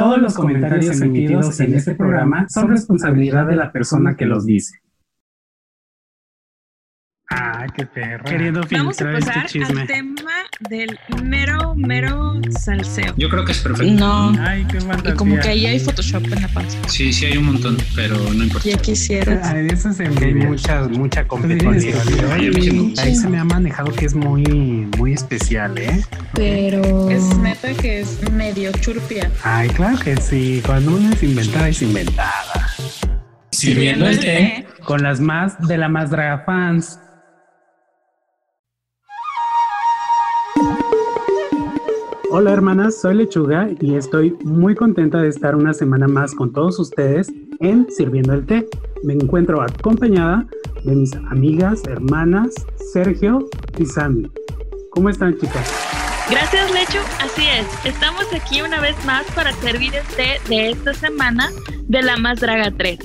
Todos los comentarios emitidos en este programa son responsabilidad de la persona que los dice. Qué perro. Queriendo Vamos a filtrar este pasar chisme. al tema del mero, mero salseo. Yo creo que es perfecto. No. Ay, qué Y como que ahí hay Photoshop en la panza. Sí, sí hay un montón, pero no importa. Ya quisieras. Ah, eso se hay mucha, mucha competencia. Ay. Ahí se me ha manejado que es muy, muy especial, ¿eh? Pero es neta que es medio churpia. Ay, claro que sí. Cuando uno es inventada, es inventada. Sirviendo el té. Con las más de la más draga fans. Hola hermanas, soy Lechuga y estoy muy contenta de estar una semana más con todos ustedes en Sirviendo el Té. Me encuentro acompañada de mis amigas, hermanas, Sergio y Sandy. ¿Cómo están chicas? Gracias, Lechu. Así es. Estamos aquí una vez más para servir el té de esta semana de la Más Draga 3.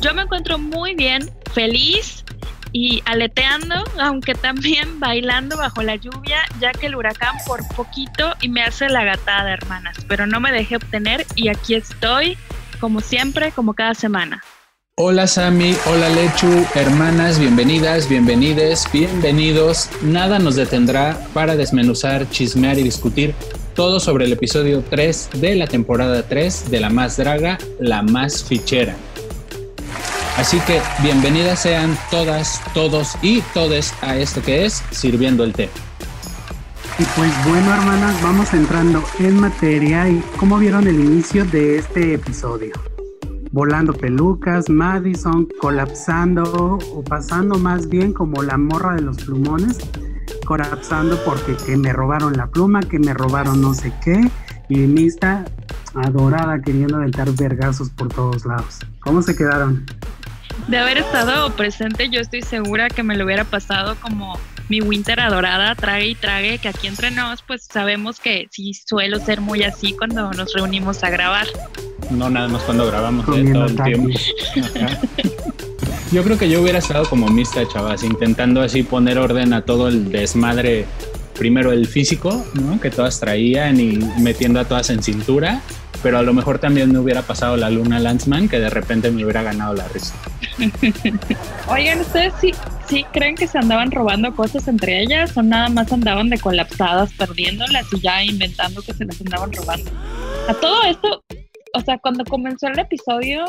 Yo me encuentro muy bien, feliz y aleteando, aunque también bailando bajo la lluvia, ya que el huracán por poquito y me hace la gatada, hermanas. Pero no me dejé obtener y aquí estoy, como siempre, como cada semana. Hola Sami, hola Lechu, hermanas, bienvenidas, bienvenides, bienvenidos. Nada nos detendrá para desmenuzar, chismear y discutir todo sobre el episodio 3 de la temporada 3 de La Más Draga, La Más Fichera. Así que bienvenidas sean todas, todos y todes a esto que es Sirviendo el Té. Y pues bueno hermanas, vamos entrando en materia y cómo vieron el inicio de este episodio. Volando pelucas, Madison colapsando o pasando más bien como la morra de los plumones, colapsando porque que me robaron la pluma, que me robaron no sé qué, y Mista adorada queriendo aventar vergazos por todos lados. ¿Cómo se quedaron? De haber estado presente, yo estoy segura que me lo hubiera pasado como mi Winter adorada, trague y trague, que aquí entre nos, pues sabemos que sí suelo ser muy así cuando nos reunimos a grabar. No nada más cuando grabamos Comiendo todo el tiempo. Yo creo que yo hubiera estado como mista, chavas, intentando así poner orden a todo el desmadre. Primero el físico, ¿no? Que todas traían y metiendo a todas en cintura. Pero a lo mejor también me hubiera pasado la luna Landsman, que de repente me hubiera ganado la risa. Oigan, ¿ustedes sí, sí creen que se andaban robando cosas entre ellas o nada más andaban de colapsadas perdiéndolas y ya inventando que se las andaban robando? A todo esto, o sea, cuando comenzó el episodio,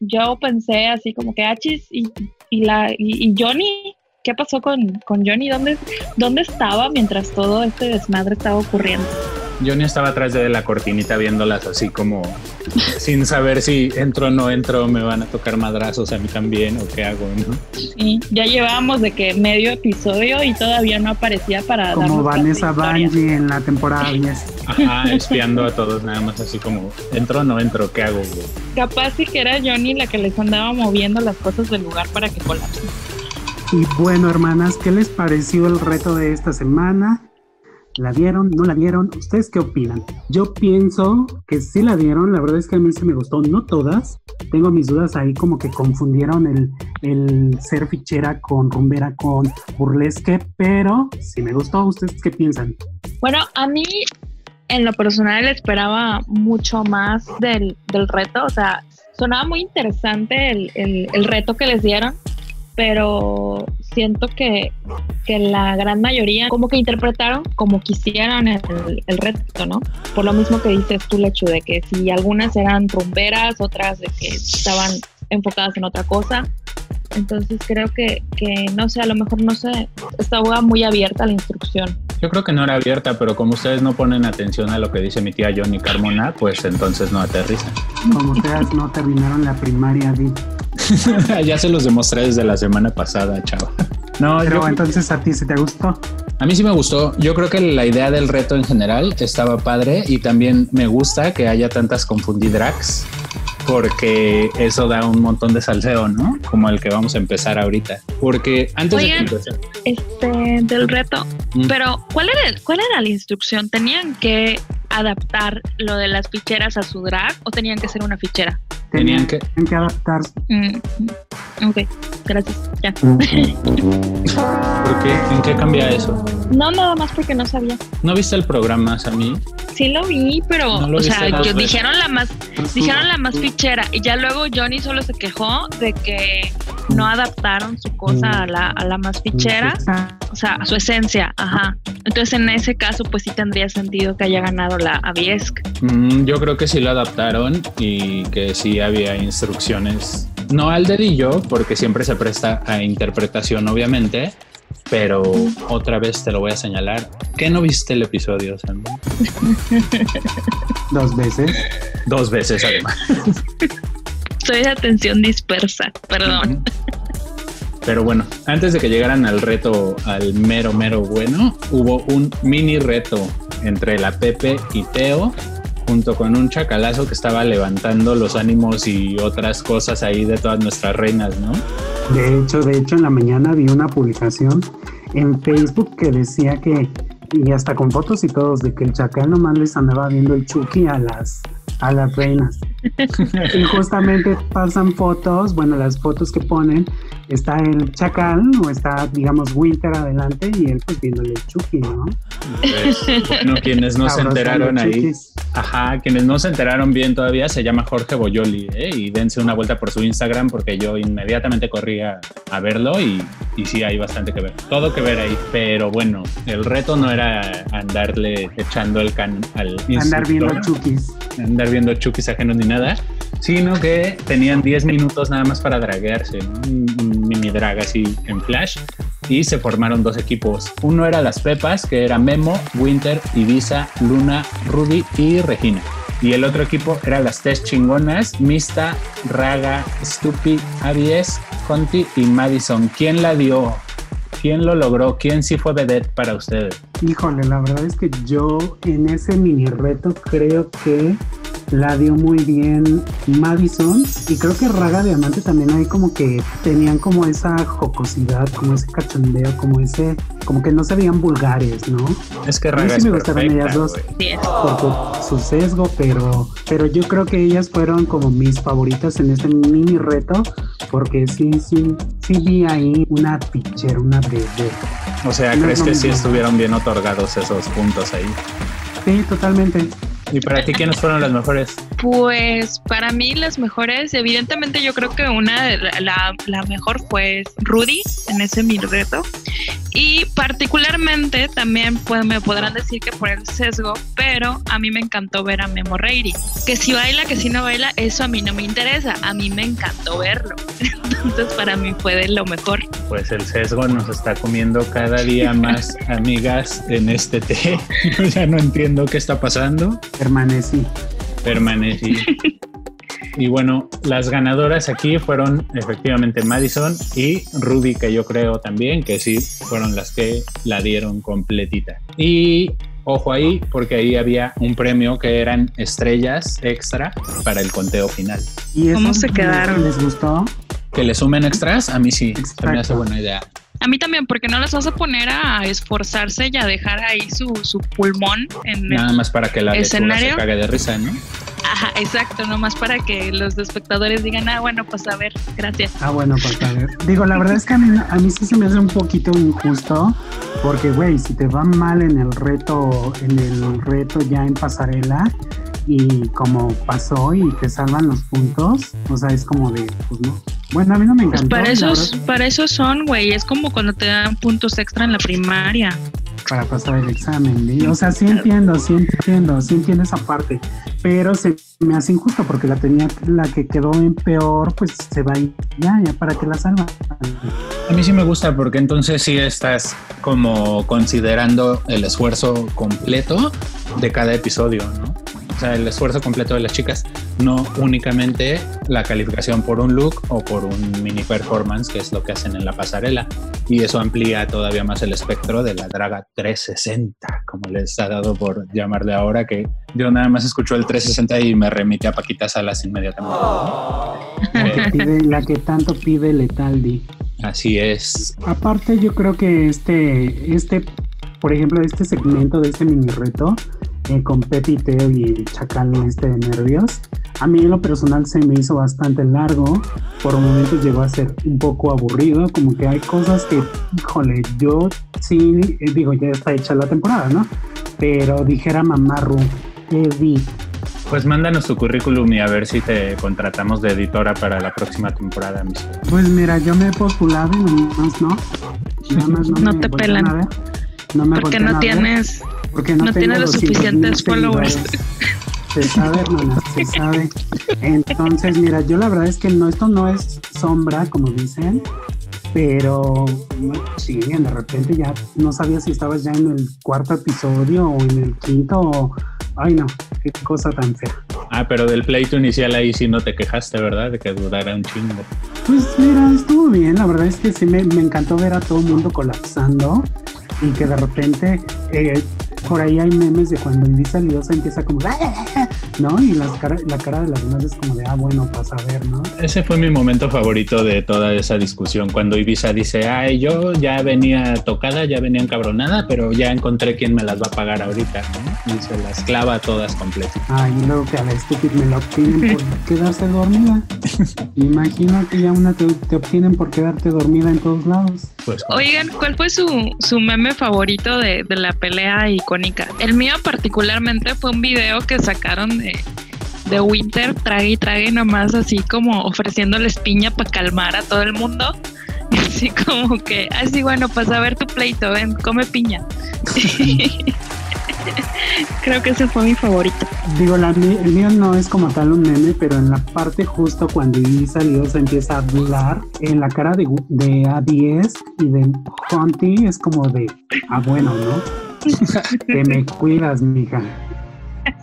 yo pensé así como que Achis y, y, la, y, y Johnny, ¿qué pasó con, con Johnny? ¿Dónde, ¿Dónde estaba mientras todo este desmadre estaba ocurriendo? Johnny estaba atrás de la cortinita viéndolas así como sin saber si entro o no entro, me van a tocar madrazos a mí también o qué hago, ¿no? Sí, ya llevábamos de que medio episodio y todavía no aparecía para Como clase de Vanessa. Bungie en la temporada 10. Ajá, espiando a todos, nada más así como, ¿entro o no entro? ¿Qué hago? güey? Capaz sí que era Johnny la que les andaba moviendo las cosas del lugar para que colapsen. Y bueno, hermanas, ¿qué les pareció el reto de esta semana? ¿La vieron? ¿No la vieron? ¿Ustedes qué opinan? Yo pienso que sí la vieron, la verdad es que a mí sí me gustó, no todas. Tengo mis dudas ahí como que confundieron el, el ser fichera con rumbera con burlesque, pero sí me gustó. ¿Ustedes qué piensan? Bueno, a mí en lo personal esperaba mucho más del, del reto, o sea, sonaba muy interesante el, el- el reto que les dieron, pero siento que, que la gran mayoría como que interpretaron como quisieran el, el reto, ¿no? Por lo mismo que dices tú, Lechu, de que si algunas eran rumberas, otras que estaban enfocadas en otra cosa. Entonces creo que, que no sé, a lo mejor no sé, estaba muy abierta la instrucción. Yo creo que no era abierta, pero como ustedes no ponen atención a lo que dice mi tía Johnny Carmona, pues entonces no aterrizan. Como ustedes no terminaron la primaria, Di. ya se los demostré desde la semana pasada, chavo. No, Pero yo, entonces a ti se te gustó. A mí sí me gustó. Yo creo que la idea del reto en general estaba padre y también me gusta que haya tantas confundidrags porque eso da un montón de salseo, ¿no? Como el que vamos a empezar ahorita. Porque antes Oigan. de este del reto. Mm. Pero ¿cuál era cuál era la instrucción? ¿Tenían que adaptar lo de las ficheras a su drag o tenían que ser una fichera? Tenían que- tenían que adaptar. Mm, Ok, gracias. Ya. ¿Por qué? ¿En qué cambia eso? No, nada más porque no sabía. ¿No viste el programa, Sammy? Sí lo vi, pero, No lo o sea, yo- veces. dijeron la más, dijeron la más fichera y ya luego Johnny solo se quejó de que no adaptaron su cosa a la, a la más fichera, o sea, a su esencia, ajá. Entonces en ese caso pues sí tendría sentido que haya ganado la Aviesk. Mm, yo creo que sí lo adaptaron y que sí había instrucciones. No al dedillo, porque siempre se presta a interpretación, obviamente. Pero otra vez te lo voy a señalar. ¿Qué no viste el episodio? Dos veces. Dos veces además. Soy de atención dispersa, perdón. Pero bueno, antes de que llegaran al reto, al mero, mero bueno, hubo un mini reto entre la Pepe y Teo, junto con un chacalazo que estaba levantando los ánimos y otras cosas ahí de todas nuestras reinas, ¿no? De hecho, de hecho, en la mañana vi una publicación en Facebook que decía que, y hasta con fotos y todos, de que el chacal nomás les andaba viendo el chuki a las, a las reinas. Y justamente pasan fotos, bueno, las fotos que ponen, está el chacal o está, digamos, Winter adelante y él pues viéndole el chuki, ¿no? Pues, bueno, quienes no se enteraron ahí, ajá, quienes no se enteraron bien todavía, se llama Jorge Boyoli, ¿eh? Y dense una vuelta por su Instagram porque yo inmediatamente corrí a, a verlo y, y sí hay bastante que ver, todo que ver ahí. Pero bueno, el reto no era andarle echando el can al Andar viendo chukis. andar viendo chukis ajenos ni nada, sino que tenían 10 minutos nada más para draguearse, ¿no? un, mini drag así en flash y se formaron dos equipos. Uno era las Pepas, que era Memo, Winter, Ibiza, Luna, Ruby y Regina. Y el otro equipo era las tres chingonas, Mista, Raga, Stupi, Aries, Conti y Madison. ¿Quién la dio? ¿Quién lo logró? ¿Quién sí fue vedette para ustedes? Híjole, la verdad es que yo en ese mini reto creo que la dio muy bien Madison y creo que Raga Diamante también ahí como que tenían como esa jocosidad, como ese cachondeo, como ese, como que no se veían vulgares, ¿no? Es que A mí Raga sí es me gustaron perfecta, ellas dos. por su, sesgo, pero, pero yo creo que ellas fueron como mis favoritas en este mini reto, porque sí, sí, sí vi ahí una pitcher, una bebé. O sea, No ¿crees es lo que sí estuvieron bien otorgados esos puntos ahí? Sí, totalmente. ¿Y para ti quiénes fueron las mejores? Pues para mí las mejores, evidentemente yo creo que una, de la, la- mejor fue Rudy en ese mini reto. Y particularmente también pues, me podrán decir que por el sesgo, pero a mí me encantó ver a Memo Reiri. Que si baila, que si no baila, eso a mí no me interesa. A mí me encantó verlo. Entonces para mí fue de lo mejor. Pues el sesgo nos está comiendo cada día más amigas en este té. Yo ya no entiendo qué está pasando. Permanecí. Permanecí. Y bueno, las ganadoras aquí fueron efectivamente Madison y Ruby, que yo creo también que sí fueron las que la dieron completita. Y ojo ahí, porque ahí había un premio que eran estrellas extra para el conteo final. ¿Y ¿Cómo se quedaron? ¿Les gustó? Que le sumen extras, a mí sí, se me hace buena idea. A mí también, porque no las vas a poner a esforzarse y a dejar ahí su, su pulmón en el Nada más para que la lechuga se ¿Escenario? cague de risa, ¿no? Ajá, exacto, nomás para que los espectadores digan, ah, bueno, pues a ver, gracias. Ah, bueno, pues a ver. Digo, la verdad es que a mí, a mí sí se me hace un poquito injusto, porque, güey, si te va mal en el reto, en el reto ya en pasarela, y como pasó y te salvan los puntos, o sea, es como de, pues no. Bueno, a mí no me encantó. para la eso, verdad, para eso son, güey, es como cuando te dan puntos extra en la primaria. para pasar el examen. ¿sí? O sea, sí entiendo, sí entiendo, sí entiendo esa parte, pero se me hace injusto porque la tenía, la que quedó en peor, pues se va y ya, ya para que la salvan. A mí sí me gusta porque entonces sí estás como considerando el esfuerzo completo de cada episodio, ¿no? O sea, el esfuerzo completo de las chicas, no únicamente la calificación por un look o por un mini performance, que es lo que hacen en la pasarela. Y eso amplía todavía más el espectro de la Draga 360, como les ha dado por llamarle ahora, que yo nada más escucho el 360 y me remite a Paquita Salas inmediatamente. La que, pide- la que tanto pide Letaldi. así es. Aparte, yo creo que este, este, por ejemplo, este segmento de este mini reto eh, con Pepe y Teo y el Chacal este de nervios, A mí en lo personal se me hizo bastante largo, por momentos llegó a ser un poco aburrido, como que hay cosas que, híjole, yo sí, eh, digo, ya está hecha la temporada, ¿no? Pero dijera Mamarru, Edith, Pues mándanos tu currículum y a ver si te contratamos de editora para la próxima temporada. mis- Pues mira, yo me he postulado y nomás no. Nada más no, No me te pelan. a ver. No me Porque no a ver, tienes, porque no tengo tienes los 200,000 suficientes followers. Se sabe, hermana, se sabe. Entonces, mira, yo la verdad es que no, esto no es sombra, como dicen, pero no, sí, de repente ya no sabía si estabas ya en el cuarto episodio o en el quinto o... Ay, no, qué cosa tan fea. Ah, pero del pleito inicial ahí sí no te quejaste, ¿verdad? De que durara un chingo. Pues mira, estuvo bien, la verdad es que sí me, me encantó ver a todo el mundo colapsando y que de repente eh, por ahí hay memes de cuando Elisa Liosa empieza como "Ah", ¿no? Y las cara, la cara de las demás es como de, ah, bueno, pasa a ver, ¿no? Ese fue mi momento favorito de toda esa discusión, cuando Ibiza dice, ay, yo ya venía tocada, ya venía encabronada, pero ya encontré quién me las va a pagar ahorita, ¿no? Y se las clava todas completas. Ay, y luego que a la estúpida me lo obtienen por quedarse dormida. Imagino que ya una te, te obtienen por quedarte dormida en todos lados. Pues Oigan, ¿cuál fue su, su meme favorito de, de la pelea icónica? El mío particularmente fue un video que sacaron de, Winter, trague y trague nomás así como ofreciéndoles piña para calmar a todo el mundo. Así como que, así bueno, pues a ver tu pleito, ven, come piña. Creo que ese fue mi favorito. Digo, la, el mío no es como tal un meme, pero en la parte justo cuando Elisa Liosa empieza a hablar, en la cara de, de A10 y de Hunty es como de, ah, bueno, ¿no? Te me cuidas, mija.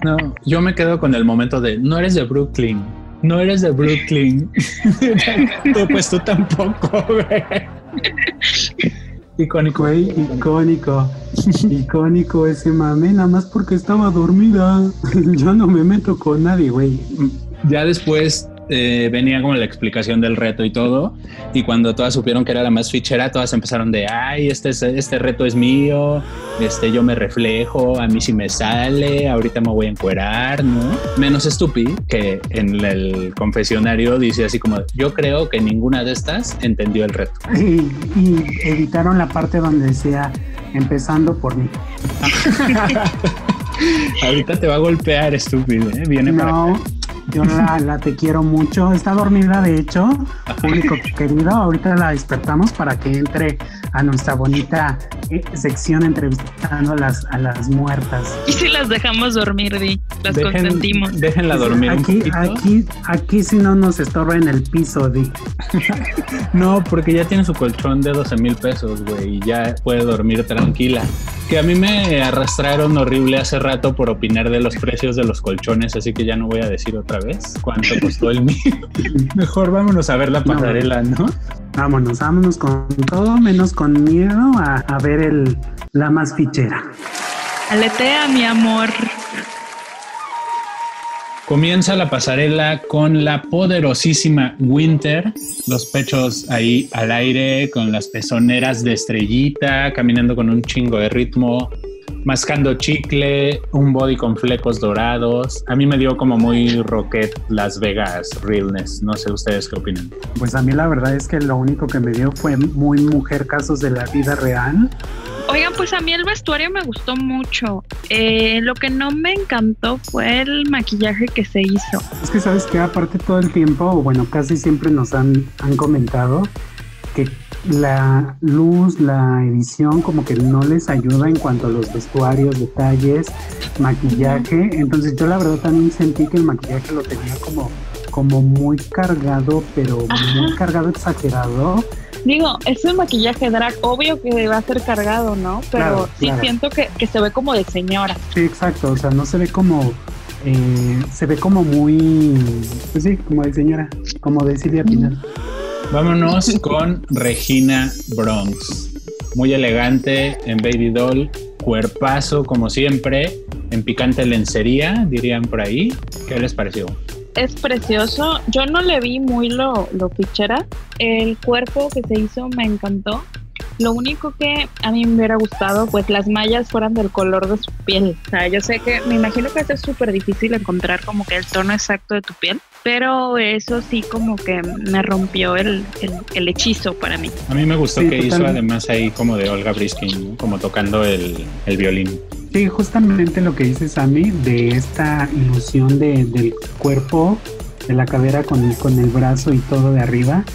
No, yo me quedo con el momento de, no eres de Brooklyn, no eres de Brooklyn. Tú, pues tú tampoco, güey. Icónico. Güey, icónico. Icónico ese mame, nada más porque estaba dormida. Yo no me meto con nadie, güey. Ya después eh, venía como la explicación del reto y todo. Y cuando todas supieron que era la más fichera, todas empezaron de, ay, este, es- este reto es mío, este, yo me reflejo, a mí sí me sale, ahorita me voy a encuerar, ¿no? Menos Stupi, que en el confesionario dice así como, yo creo que ninguna de estas entendió el reto. Y, y editaron la parte donde decía, empezando por mí. ahorita te va a golpear, estúpido, ¿eh? Viene para acá. Yo la, la te quiero mucho. Está dormida, de hecho, público querido. Ahorita la despertamos para que entre a nuestra bonita eh, sección entrevistando a las, a las muertas. Y si las dejamos dormir, Di, las Dejen- consentimos. déjenla dormir un Aquí, poquito. aquí, aquí si no nos estorba en el piso, Di. No, porque ya tiene su colchón de 12 mil pesos, güey, y ya puede dormir tranquila. Que a mí me arrastraron horrible hace rato por opinar de los precios de los colchones, así que ya no voy a decir otra vez cuánto costó el mío. Mejor vámonos a ver la pasarela, ¿no? Vámonos, vámonos con todo menos con miedo a, a ver el, la más fichera. Aletea, mi amor. Comienza la pasarela con la poderosísima Winter, los pechos ahí al aire, con las pezoneras de estrellita, caminando con un chingo de ritmo, mascando chicle, un body con flecos dorados. A mí me dio como muy Rocket Las Vegas Realness. No sé ustedes qué opinan. Pues a mí la verdad es que lo único que me dio fue muy mujer casos de la vida real. Oigan, pues a mí el vestuario me gustó mucho. Eh, lo que no me encantó fue el maquillaje que se hizo. Es que sabes que aparte todo el tiempo, bueno, casi siempre nos han, han comentado que la luz, la edición como que no les ayuda en cuanto a los vestuarios, detalles, maquillaje. Entonces yo la verdad también sentí que el maquillaje lo tenía como, como muy cargado, pero muy Ajá. cargado exagerado. Digo, es un maquillaje drag, obvio que va a ser cargado, ¿no? Pero Claro, sí claro. siento que, que se ve como de señora. Sí, exacto. O sea, no se ve como. eh, se ve como muy. Pues sí, como de señora. Como de Silvia Pinal. Vámonos con Regina Bronx. Muy elegante en Baby Doll, cuerpazo como siempre, en picante lencería, dirían por ahí. ¿Qué les pareció? Es precioso. Yo no le vi muy lo, lo fichera. El cuerpo que se hizo me encantó. Lo único que a mí me hubiera gustado, pues las mallas fueran del color de su piel. O sea, yo sé que me imagino que es súper difícil encontrar como que el tono exacto de tu piel, pero eso sí como que me rompió el, el, hechizo para mí. A mí me gustó que hizo además ahí como de Olga Briskin, como tocando el, el violín. Sí, justamente lo que dice Sammy de esta ilusión de, del cuerpo, de la cadera con, con el brazo y todo de arriba,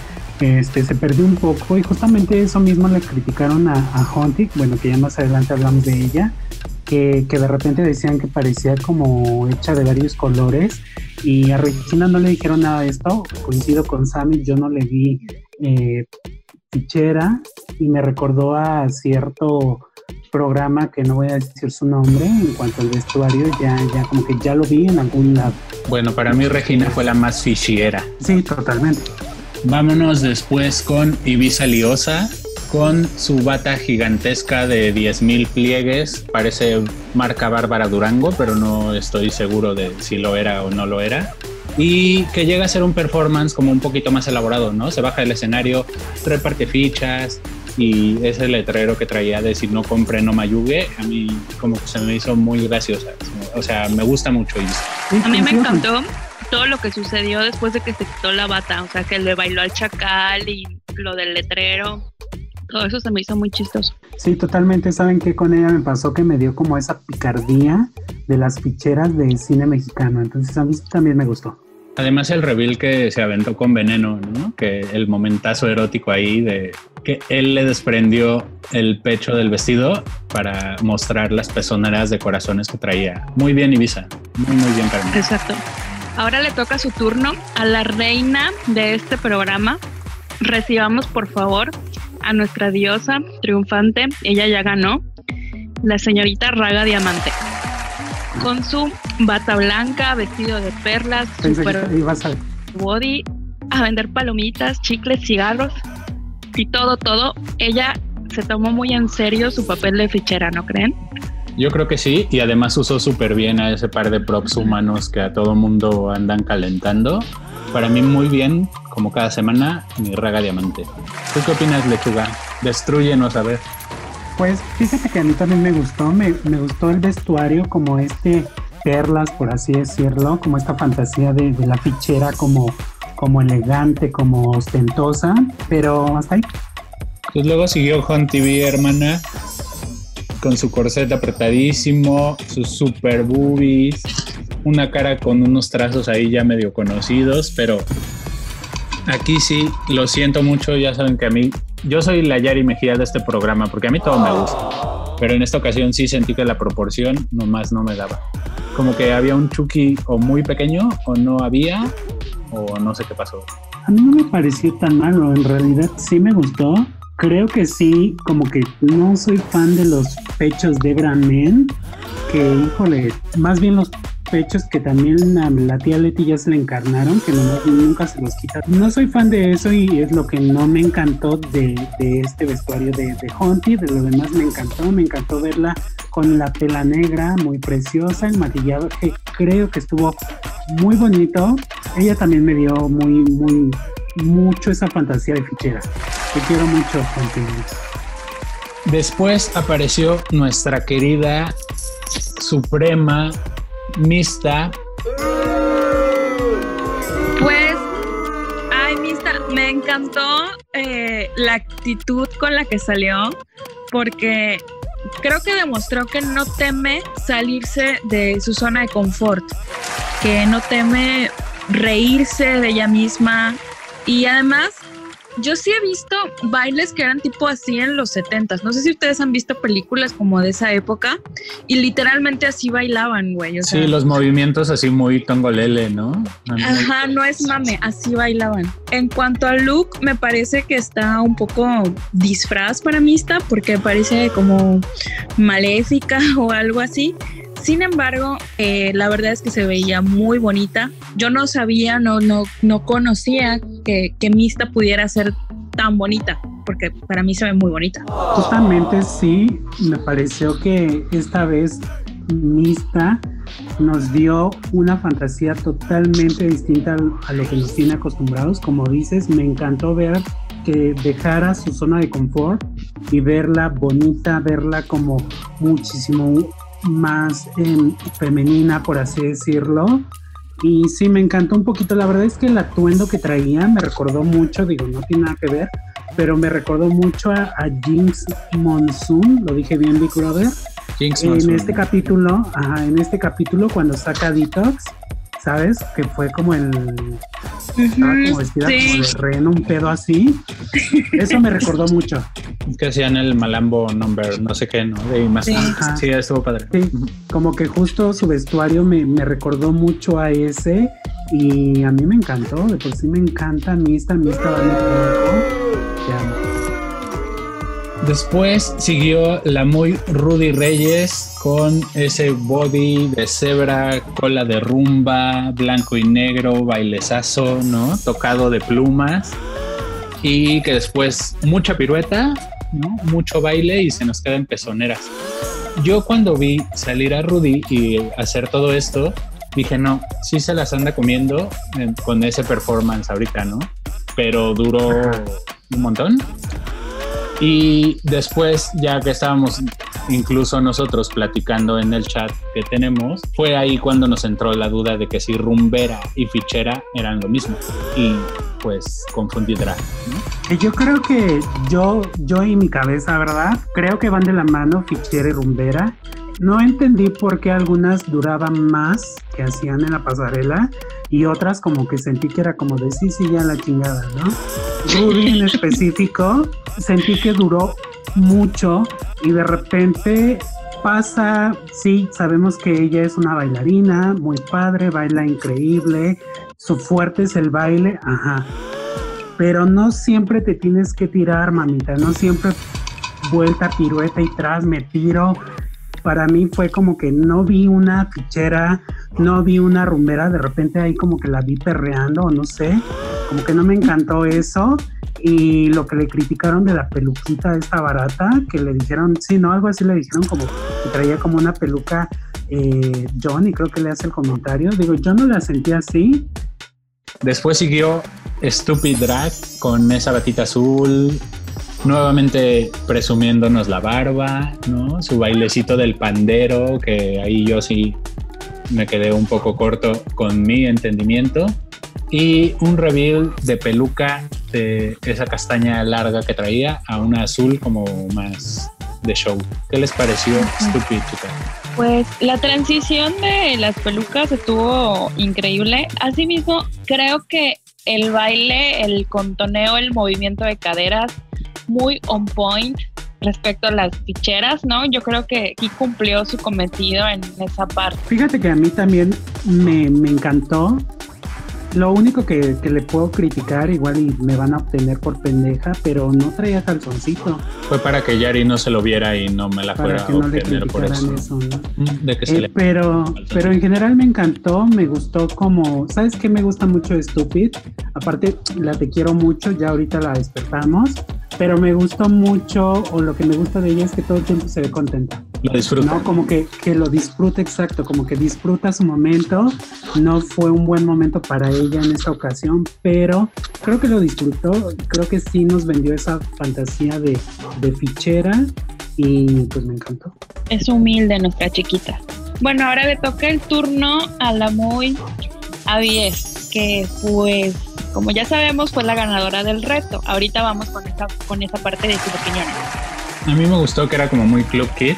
este, se perdió un poco y justamente eso mismo le criticaron a, a bueno, que ya más adelante hablamos de ella, que, que, de repente decían que parecía como hecha de varios colores y a Regina no le dijeron nada de esto, coincido con Sammy, yo no le vi eh, fichera y me recordó a cierto programa que no voy a decir su nombre en cuanto al vestuario, ya, ya como que ya lo vi en algún lado. Bueno, para mí Regina fue la más fichiera. Sí, totalmente. Vámonos después con Ibiza Liosa, con su bata gigantesca de 10.000 pliegues. Parece marca Bárbara Durango, pero no estoy seguro de si lo era o no lo era. Y que llega a ser un performance como un poquito más elaborado, ¿no? Se baja del escenario, reparte fichas, y ese letrero que traía de si no compre no mayugue, a mí como que se me hizo muy graciosa. O sea, me gusta mucho. A mí me encantó todo lo que sucedió después de que se quitó la bata, o sea, que le bailó al chacal y lo del letrero. Todo eso se me hizo muy chistoso. Sí, totalmente. Saben que con ella me pasó que me dio como esa picardía de las ficheras de cine mexicano. Entonces a mí también me gustó. Además el reveal que se aventó con Veneno, ¿no? Que el momentazo erótico ahí de que él le desprendió el pecho del vestido para mostrar las pezoneras de corazones que traía. Muy bien, Ibiza. Muy, muy bien, Carmen. Exacto. Ahora le toca su turno a la reina de este programa. Recibamos, por favor, a nuestra diosa triunfante. Ella ya ganó. La señorita Raga Diamante con su bata blanca, vestido de perlas, super body, a vender palomitas, chicles, cigarros y todo, todo. Ella se tomó muy en serio su papel de fichera, ¿no creen? Yo creo que sí, y además usó súper bien a ese par de props humanos que a todo mundo andan calentando. Para mí muy bien, como cada semana, mi raga diamante. ¿Tú qué opinas, lechuga? Destruyenos a ver. Pues fíjate que a mí también me gustó, me, gustó el vestuario como este perlas, por así decirlo, como esta fantasía de, la fichera como, como elegante, como ostentosa, pero hasta ahí. Pues luego siguió Hunt TV, hermana, con su corset apretadísimo, sus super boobies, una cara con unos trazos ahí ya medio conocidos, pero aquí sí, lo siento mucho, ya saben que a mí yo soy la Yari Mejía de este programa porque a mí todo me gusta. Pero en esta ocasión sí sentí que la proporción nomás no me daba. Como que había un Chucky o muy pequeño o no había o no sé qué pasó. A mí no me pareció tan malo, en realidad sí me gustó. Creo que sí, como que no soy fan de los pechos de Bran que híjole, más bien los pechos que también la tía Leti ya se le encarnaron, que nunca se los quita. No soy fan de eso y es lo que no me encantó de, este vestuario de, de Hunty, de lo demás me encantó, me encantó verla con la tela negra, muy preciosa, el maquillaje creo que estuvo muy bonito. Ella también me dio muy, muy, mucho esa fantasía de fichera. Te quiero mucho, Hunty. Después apareció nuestra querida Suprema Mista. Pues, ay, Mista, me encantó eh, la actitud con la que salió, porque creo que demostró que no teme salirse de su zona de confort, que no teme reírse de ella misma y además yo sí he visto bailes que eran tipo así en los 70 No sé si ustedes han visto películas como de esa época y literalmente así bailaban, güey. sí, los movimientos así muy tongolele, ¿no? Ajá, no es mame, así bailaban. En cuanto al look, me parece que está un poco disfraz para mista porque parece como maléfica o algo así. Sin embargo, eh, la verdad es que se veía muy bonita. Yo no sabía, no, no, no conocía que, que Mista pudiera ser tan bonita, porque para mí se ve muy bonita. Justamente sí, me pareció que esta vez Mista nos dio una fantasía totalmente distinta a lo que nos tiene acostumbrados. Como dices, me encantó ver que dejara su zona de confort y verla bonita, verla como muchísimo más em, femenina, por así decirlo. Y sí, me encantó un poquito. La verdad es que el atuendo que traía me recordó mucho, digo, no tiene nada que ver, pero me recordó mucho a, a Jinx Monsoon, lo dije bien, Big Brother. Jinx en Monsoon. este capítulo, ajá, en este capítulo cuando saca Detox, ¿sabes? Que fue como el estaba como vestida como sí. de reno, un pedo así. Eso me recordó mucho. Que hacían el Malambo number, no sé qué, ¿no? De más. Sí. Estuvo padre. Sí, como que justo su vestuario me, me recordó mucho a ese y a mí me encantó, de por sí me encanta a mí esta, a mí esta banda. Te amo. Después siguió la muy Rudy Reyes con ese body de cebra, cola de rumba, blanco y negro, bailezazo, ¿no? Tocado de plumas. Y que después mucha pirueta, ¿no? Mucho baile y se nos quedan pezoneras. Yo cuando vi salir a Rudy y hacer todo esto, dije, no, sí se las anda comiendo eh, con ese performance ahorita, ¿no? Pero duró un montón. Y después, ya que estábamos incluso nosotros platicando en el chat que tenemos, fue ahí cuando nos entró la duda de que si rumbera y fichera eran lo mismo. Y pues confundí drag, ¿no? Y Yo creo que yo, yo y mi cabeza, ¿verdad? Creo que van de la mano Fichera y Rumbera. No entendí por qué algunas duraban más que hacían en la pasarela y otras como que sentí que era como de sí, sí, ya la chingada, ¿no? Ruby en específico sentí que duró mucho y de repente pasa, sí, sabemos que ella es una bailarina, muy padre, baila increíble, su fuerte es el baile, ajá, pero no siempre te tienes que tirar, mamita, no siempre vuelta, pirueta y tras, me tiro. Para mí fue como que no vi una fichera, no vi una rumbera, de repente ahí como que la vi perreando, o no sé, como que no me encantó eso. Y lo que le criticaron de la peluquita esta barata, que le dijeron, sí, no, algo así le dijeron como que traía como una peluca eh, John, y creo que le hace el comentario. Digo, yo no la sentí así, Después siguió Stupid Drag con esa batita azul, nuevamente presumiéndonos la barba, ¿no? Su bailecito del pandero, que ahí yo sí me quedé un poco corto con mi entendimiento. Y un reveal de peluca de esa castaña larga que traía a una azul como más de show. ¿Qué les pareció Stupid? Pues la transición de las pelucas estuvo increíble. Asimismo, creo que el baile, el contoneo, el movimiento de caderas, muy on point respecto a las ficheras, ¿no? Yo creo que aquí cumplió su cometido en esa parte. Fíjate que a mí también me, me encantó. Lo único que, que le puedo criticar, igual y me van a obtener por pendeja, pero no traía calzoncito Fue para que Yari no se lo viera y no me la fuera para a que no le obtener por criticaran eso. eso, ¿no? Mm, De que se Eh, le pero, pero en general me encantó, me gustó como, ¿sabes qué me gusta mucho Stupid? Aparte, la te quiero mucho, ya ahorita la despertamos, pero me gustó mucho, o lo que me gusta de ella es que todo el tiempo se ve contenta. lo disfruta. No, como que, que lo disfruta exacto, como que disfruta su momento. No fue un buen momento para ella en esta ocasión, pero creo que lo disfrutó. Creo que sí nos vendió esa fantasía de, de fichera y pues me encantó. Es humilde nuestra chiquita. Bueno, ahora le toca el turno a la muy Avies, que pues, como ya sabemos, fue la ganadora del reto. Ahorita vamos con esa, con esa parte de sus opiniones. A mí me gustó que era como muy Club Kid,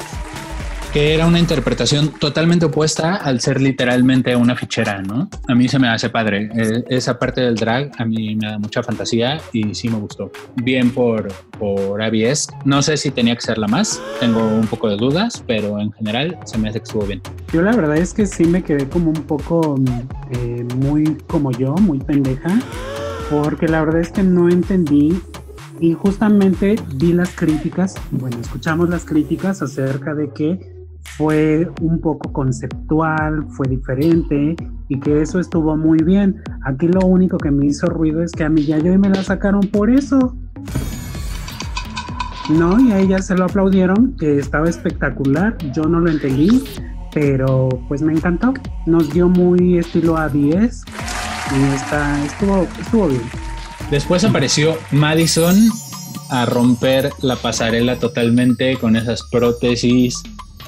que era una interpretación totalmente opuesta al ser literalmente una fichera, ¿no? A mí se me hace padre. Eh, Esa parte del drag a mí me da mucha fantasía y sí me gustó. Bien por, por ABS. No sé si tenía que ser la más, tengo un poco de dudas, pero en general se me hace que estuvo bien. Yo la verdad es que sí me quedé como un poco eh, muy como yo, muy pendeja, porque la verdad es que no entendí y justamente vi las críticas, bueno, escuchamos las críticas acerca de que fue un poco conceptual, fue diferente y que eso estuvo muy bien. Aquí lo único que me hizo ruido es que a mí ya yo y me la sacaron por eso. No, y a ella se lo aplaudieron, que estaba espectacular, yo no lo entendí, pero pues me encantó. Nos dio muy estilo a 10 y está, estuvo, estuvo bien. Después apareció Madison a romper la pasarela totalmente con esas prótesis,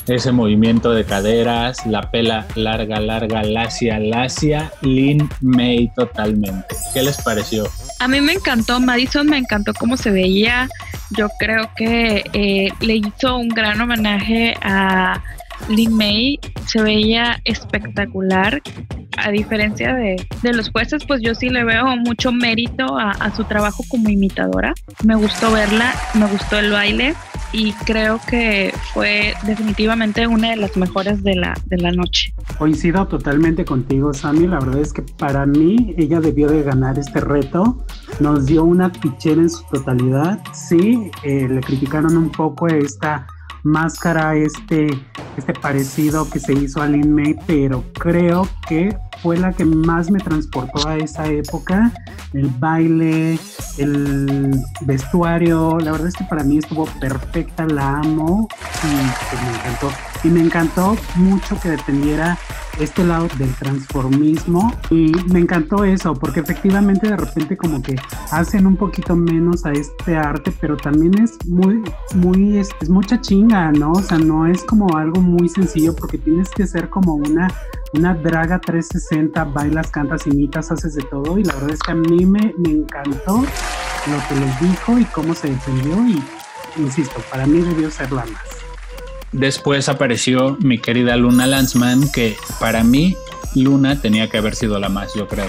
ese movimiento de caderas, la pela larga, larga, lacia, lacia, Lin May totalmente. ¿Qué les pareció? A mí me encantó, Madison me encantó cómo se veía. Yo creo que eh, le hizo un gran homenaje a Lin May. Se veía espectacular. A diferencia de, de, los jueces, pues yo sí le veo mucho mérito a, su trabajo como imitadora. Me gustó verla, me gustó el baile y creo que fue definitivamente una de las mejores de la, de la noche. Coincido totalmente contigo, Sammy. La verdad es que para mí ella debió de ganar este reto. Nos dio una fichera en su totalidad. Sí, eh, le criticaron un poco esta máscara, este, este parecido que se hizo a Lin May, pero creo que fue la que más me transportó a esa época. El baile, el vestuario, la verdad es que para mí estuvo perfecta, la amo y pues, me encantó. Y me encantó mucho que dependiera este lado del transformismo y me encantó eso porque efectivamente de repente como que hacen un poquito menos a este arte pero también es muy muy es, es, mucha chinga no o sea no es como algo muy sencillo porque tienes que ser como una una draga 360 bailas cantas imitas haces de todo y la verdad es que a mí me, me encantó lo que les dijo y cómo se defendió y insisto para mí debió ser la más Después apareció mi querida Luna Lanzman, que para mí Luna tenía que haber sido la más, yo creo.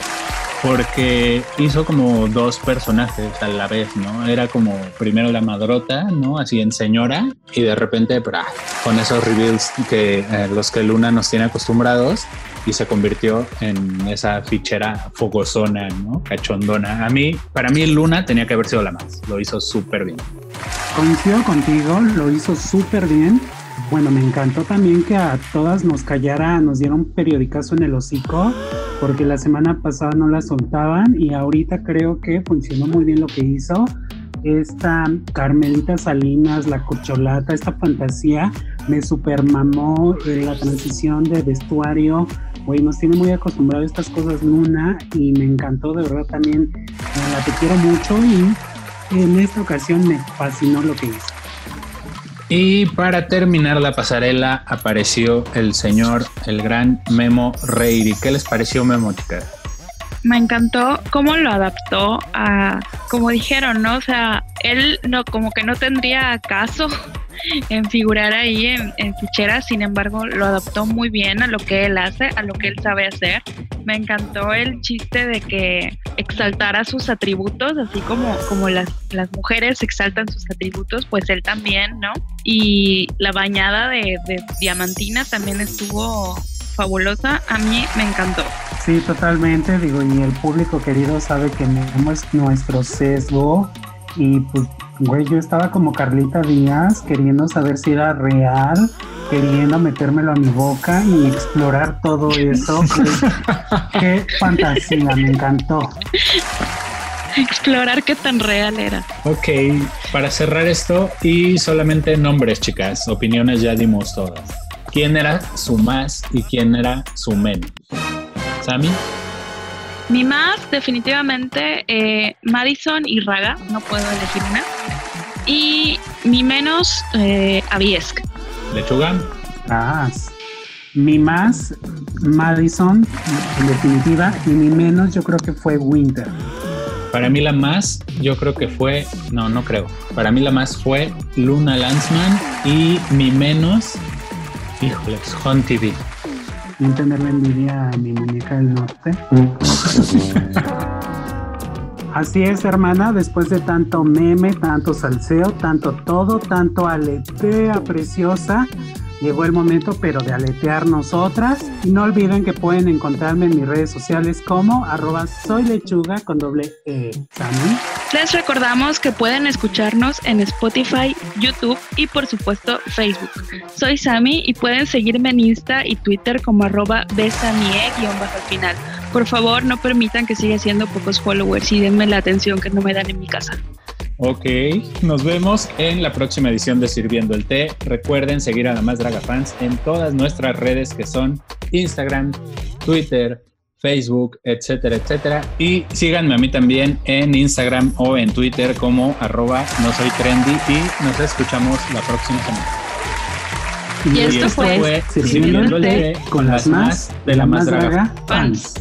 Porque hizo como dos personajes a la vez, ¿no? Era como primero la madrota, ¿no? Así en señora, y de repente, ¡bra! con esos reveals que eh, los que Luna nos tiene acostumbrados, y se convirtió en esa fichera fogosona, ¿no? Cachondona. A mí, para mí Luna tenía que haber sido la más. Lo hizo súper bien. Coincido contigo, lo hizo súper bien. Bueno, me encantó también que a todas nos callara, nos dieron periodicazo en el hocico, porque la semana pasada no la soltaban y ahorita creo que funcionó muy bien lo que hizo. Esta Carmelita Salinas, la cocholata, esta fantasía, me supermamó eh, la transición de vestuario. Güey, nos tiene muy acostumbrado a estas cosas Luna y me encantó, de verdad también la te quiero mucho y en esta ocasión me fascinó lo que hizo. Y para terminar la pasarela apareció el señor, el gran Memo Reiri. ¿Qué les pareció Memo, chicas? Me encantó cómo lo adaptó a, como dijeron, ¿no? O sea, él no, como que no tendría caso en figurar ahí en, en, ficheras, sin embargo lo adaptó muy bien a lo que él hace, a lo que él sabe hacer. Me encantó el chiste de que exaltara sus atributos, así como, como las, las mujeres exaltan sus atributos, pues él también, ¿no? Y la bañada de, de Diamantina también estuvo fabulosa, a mí me encantó. Sí, totalmente, digo, y el público querido sabe que es nuestro sesgo y pues, güey, yo estaba como Carlita Díaz queriendo saber si era real, queriendo metérmelo a mi boca y explorar todo eso. qué fantasía, me encantó. Explorar qué tan real era. Ok, para cerrar esto y solamente nombres, chicas, opiniones ya dimos todas. ¿Quién era su más y quién era su menos? ¿Sami? Mi más, definitivamente, eh, Madison y Raga, no puedo elegir una. Y mi menos, eh, Aviesk. ¿Lechuga? Ah, mi más, Madison, en definitiva, y mi menos yo creo que fue Winter. Para mí la más, yo creo que fue, no, no creo. Para mí la más fue Luna Lanzman y mi menos, híjole, Hunt TV. Sin tenerle envidia a mi muñeca del norte. Así es, hermana, después de tanto meme, tanto salseo, tanto todo, tanto aletea preciosa, llegó el momento pero de aletear nosotras. Y no olviden que pueden encontrarme en mis redes sociales como arroba soy lechuga con doble E. ¿Sammy? Les recordamos que pueden escucharnos en Spotify, YouTube y por supuesto Facebook. Soy Sami y pueden seguirme en Insta y Twitter como arroba besamie-al final. Por favor, no permitan que siga siendo pocos followers y denme la atención que no me dan en mi casa. Ok, nos vemos en la próxima edición de Sirviendo el Té. Recuerden seguir a la Más Draga Fans en todas nuestras redes que son Instagram, Twitter, Facebook, etcétera, etcétera. Y síganme a mí también en Instagram o en Twitter como arroba no soy trendy y nos escuchamos la próxima semana. Y, esto, fue, Sirviendo el té con las más de la más draga fans.